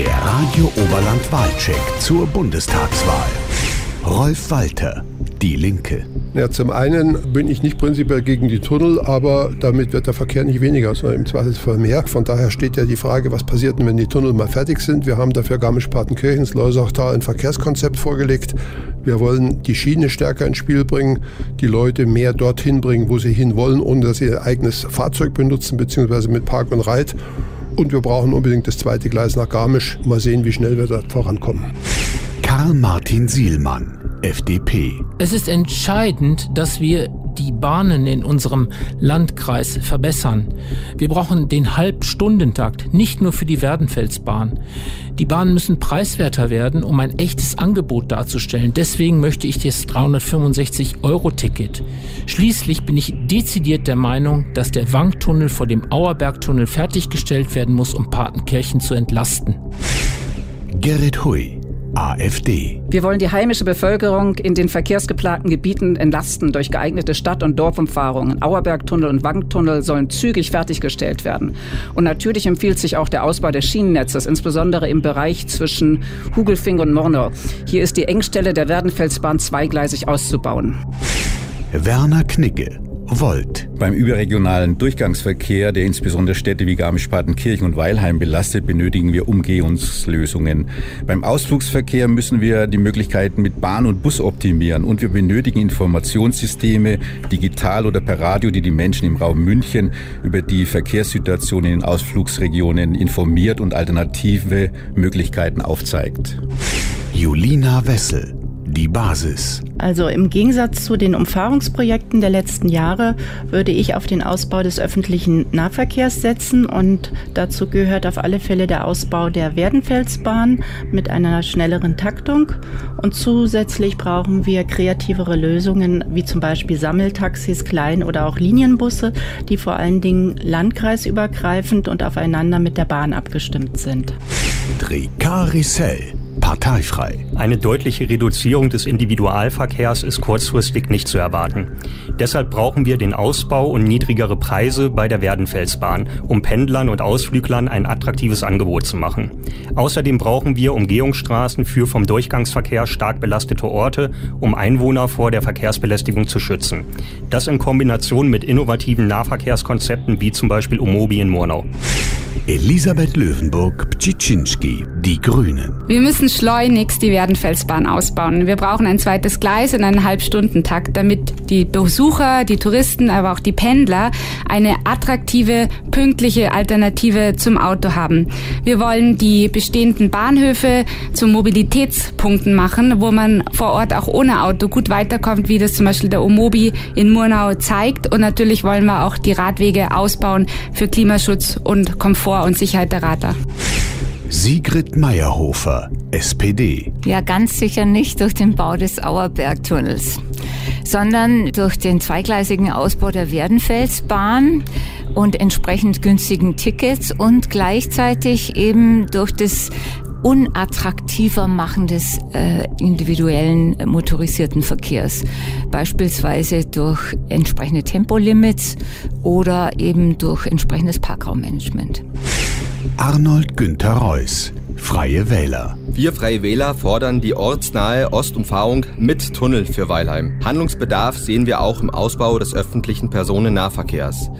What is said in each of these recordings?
Der Radio Oberland Wahlcheck zur Bundestagswahl. Rolf Walter, Die Linke. Ja, zum einen bin ich nicht prinzipiell gegen die Tunnel, aber damit wird der Verkehr nicht weniger, sondern im Zweifelsfall mehr. Von daher steht ja die Frage, was passiert denn, wenn die Tunnel mal fertig sind. Wir haben dafür Garmisch-Partenkirchens, Leusachtal ein Verkehrskonzept vorgelegt. Wir wollen die Schiene stärker ins Spiel bringen, die Leute mehr dorthin bringen, wo sie hinwollen, ohne dass sie ihr eigenes Fahrzeug benutzen, beziehungsweise mit Park und Reit. Und wir brauchen unbedingt das zweite Gleis nach Garmisch. Mal sehen, wie schnell wir dort vorankommen. Karl-Martin Sielmann, FDP. Es ist entscheidend, dass wir die Bahnen in unserem Landkreis verbessern. Wir brauchen den Halbstundentakt, nicht nur für die Werdenfelsbahn. Die Bahnen müssen preiswerter werden, um ein echtes Angebot darzustellen. Deswegen möchte ich das 365-Euro-Ticket. Schließlich bin ich dezidiert der Meinung, dass der Wangtunnel vor dem Auerbergtunnel fertiggestellt werden muss, um Patenkirchen zu entlasten. Gerrit Hui, AfD. Wir wollen die heimische Bevölkerung in den verkehrsgeplagten Gebieten entlasten durch geeignete Stadt- und Dorfumfahrungen. Auerbergtunnel und Wangtunnel sollen zügig fertiggestellt werden. Und natürlich empfiehlt sich auch der Ausbau des Schienennetzes, insbesondere im Bereich zwischen Hugelfing und Mornau. Hier ist die Engstelle der Werdenfelsbahn zweigleisig auszubauen. Werner Knigge, Volt. Beim überregionalen Durchgangsverkehr, der insbesondere Städte wie Garmisch-Partenkirchen und Weilheim belastet, benötigen wir Umgehungslösungen. Beim Ausflugsverkehr müssen wir die Möglichkeiten mit Bahn und Bus optimieren und wir benötigen Informationssysteme, digital oder per Radio, die die Menschen im Raum München über die Verkehrssituation in den Ausflugsregionen informiert und alternative Möglichkeiten aufzeigt. Julina Wessel, die Basis. Also im Gegensatz zu den Umfahrungsprojekten der letzten Jahre würde ich auf den Ausbau des öffentlichen Nahverkehrs setzen und dazu gehört auf alle Fälle der Ausbau der Werdenfelsbahn mit einer schnelleren Taktung und zusätzlich brauchen wir kreativere Lösungen wie zum Beispiel Sammeltaxis, Klein- oder auch Linienbusse, die vor allen Dingen landkreisübergreifend und aufeinander mit der Bahn abgestimmt sind. Drikarissell, parteifrei. Eine deutliche Reduzierung des Individualverkehrs ist kurzfristig nicht zu erwarten. Deshalb brauchen wir den Ausbau und niedrigere Preise bei der Werdenfelsbahn, um Pendlern und Ausflüglern ein attraktives Angebot zu machen. Außerdem brauchen wir Umgehungsstraßen für vom Durchgangsverkehr stark belastete Orte, um Einwohner vor der Verkehrsbelästigung zu schützen. Das in Kombination mit innovativen Nahverkehrskonzepten wie zum Beispiel Omobi in Murnau. Elisabeth Löwenburg-Ptschiczynski, die Grünen. Wir müssen schleunigst die Werdenfelsbahn ausbauen. Wir brauchen ein zweites Gleis in einen Halbstundentakt, damit die Besucher, die Touristen, aber auch die Pendler eine attraktive, pünktliche Alternative zum Auto haben. Wir wollen die bestehenden Bahnhöfe zu Mobilitätspunkten machen, wo man vor Ort auch ohne Auto gut weiterkommt, wie das zum Beispiel der Omobi in Murnau zeigt. Und natürlich wollen wir auch die Radwege ausbauen für Klimaschutz und Komfort und Sicherheit der Radler. Sigrid Meyerhofer, SPD. Ja, ganz sicher nicht durch den Bau des Auerbergtunnels, sondern durch den zweigleisigen Ausbau der Werdenfelsbahn und entsprechend günstigen Tickets und gleichzeitig eben durch das unattraktiver Machen des äh, individuellen äh, motorisierten Verkehrs. Beispielsweise durch entsprechende Tempolimits oder eben durch entsprechendes Parkraummanagement. Arnold Günther Reuss, Freie Wähler. Wir Freie Wähler fordern die ortsnahe Ostumfahrung mit Tunnel für Weilheim. Handlungsbedarf sehen wir auch im Ausbau des öffentlichen Personennahverkehrs.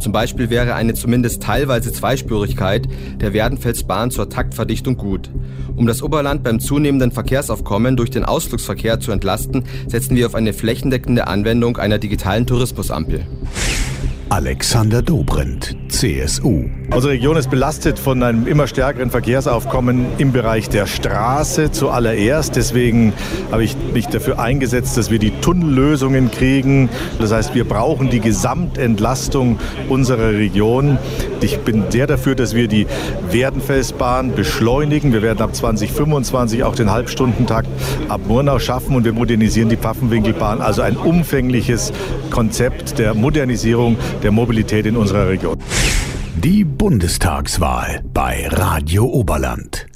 Zum Beispiel wäre eine zumindest teilweise Zweispurigkeit der Werdenfelsbahn zur Taktverdichtung gut. Um das Oberland beim zunehmenden Verkehrsaufkommen durch den Ausflugsverkehr zu entlasten, setzen wir auf eine flächendeckende Anwendung einer digitalen Tourismusampel. Alexander Dobrindt, CSU. Unsere Region ist belastet von einem immer stärkeren Verkehrsaufkommen im Bereich der Straße zuallererst. Deswegen habe ich mich dafür eingesetzt, dass wir die Tunnellösungen kriegen. Das heißt, wir brauchen die Gesamtentlastung unserer Region. Ich bin sehr dafür, dass wir die Werdenfelsbahn beschleunigen. Wir werden ab 2025 auch den Halbstundentakt ab Murnau schaffen und wir modernisieren die Pfaffenwinkelbahn. Also ein umfängliches Konzept der Modernisierung der Mobilität in unserer Region. Die Bundestagswahl bei Radio Oberland.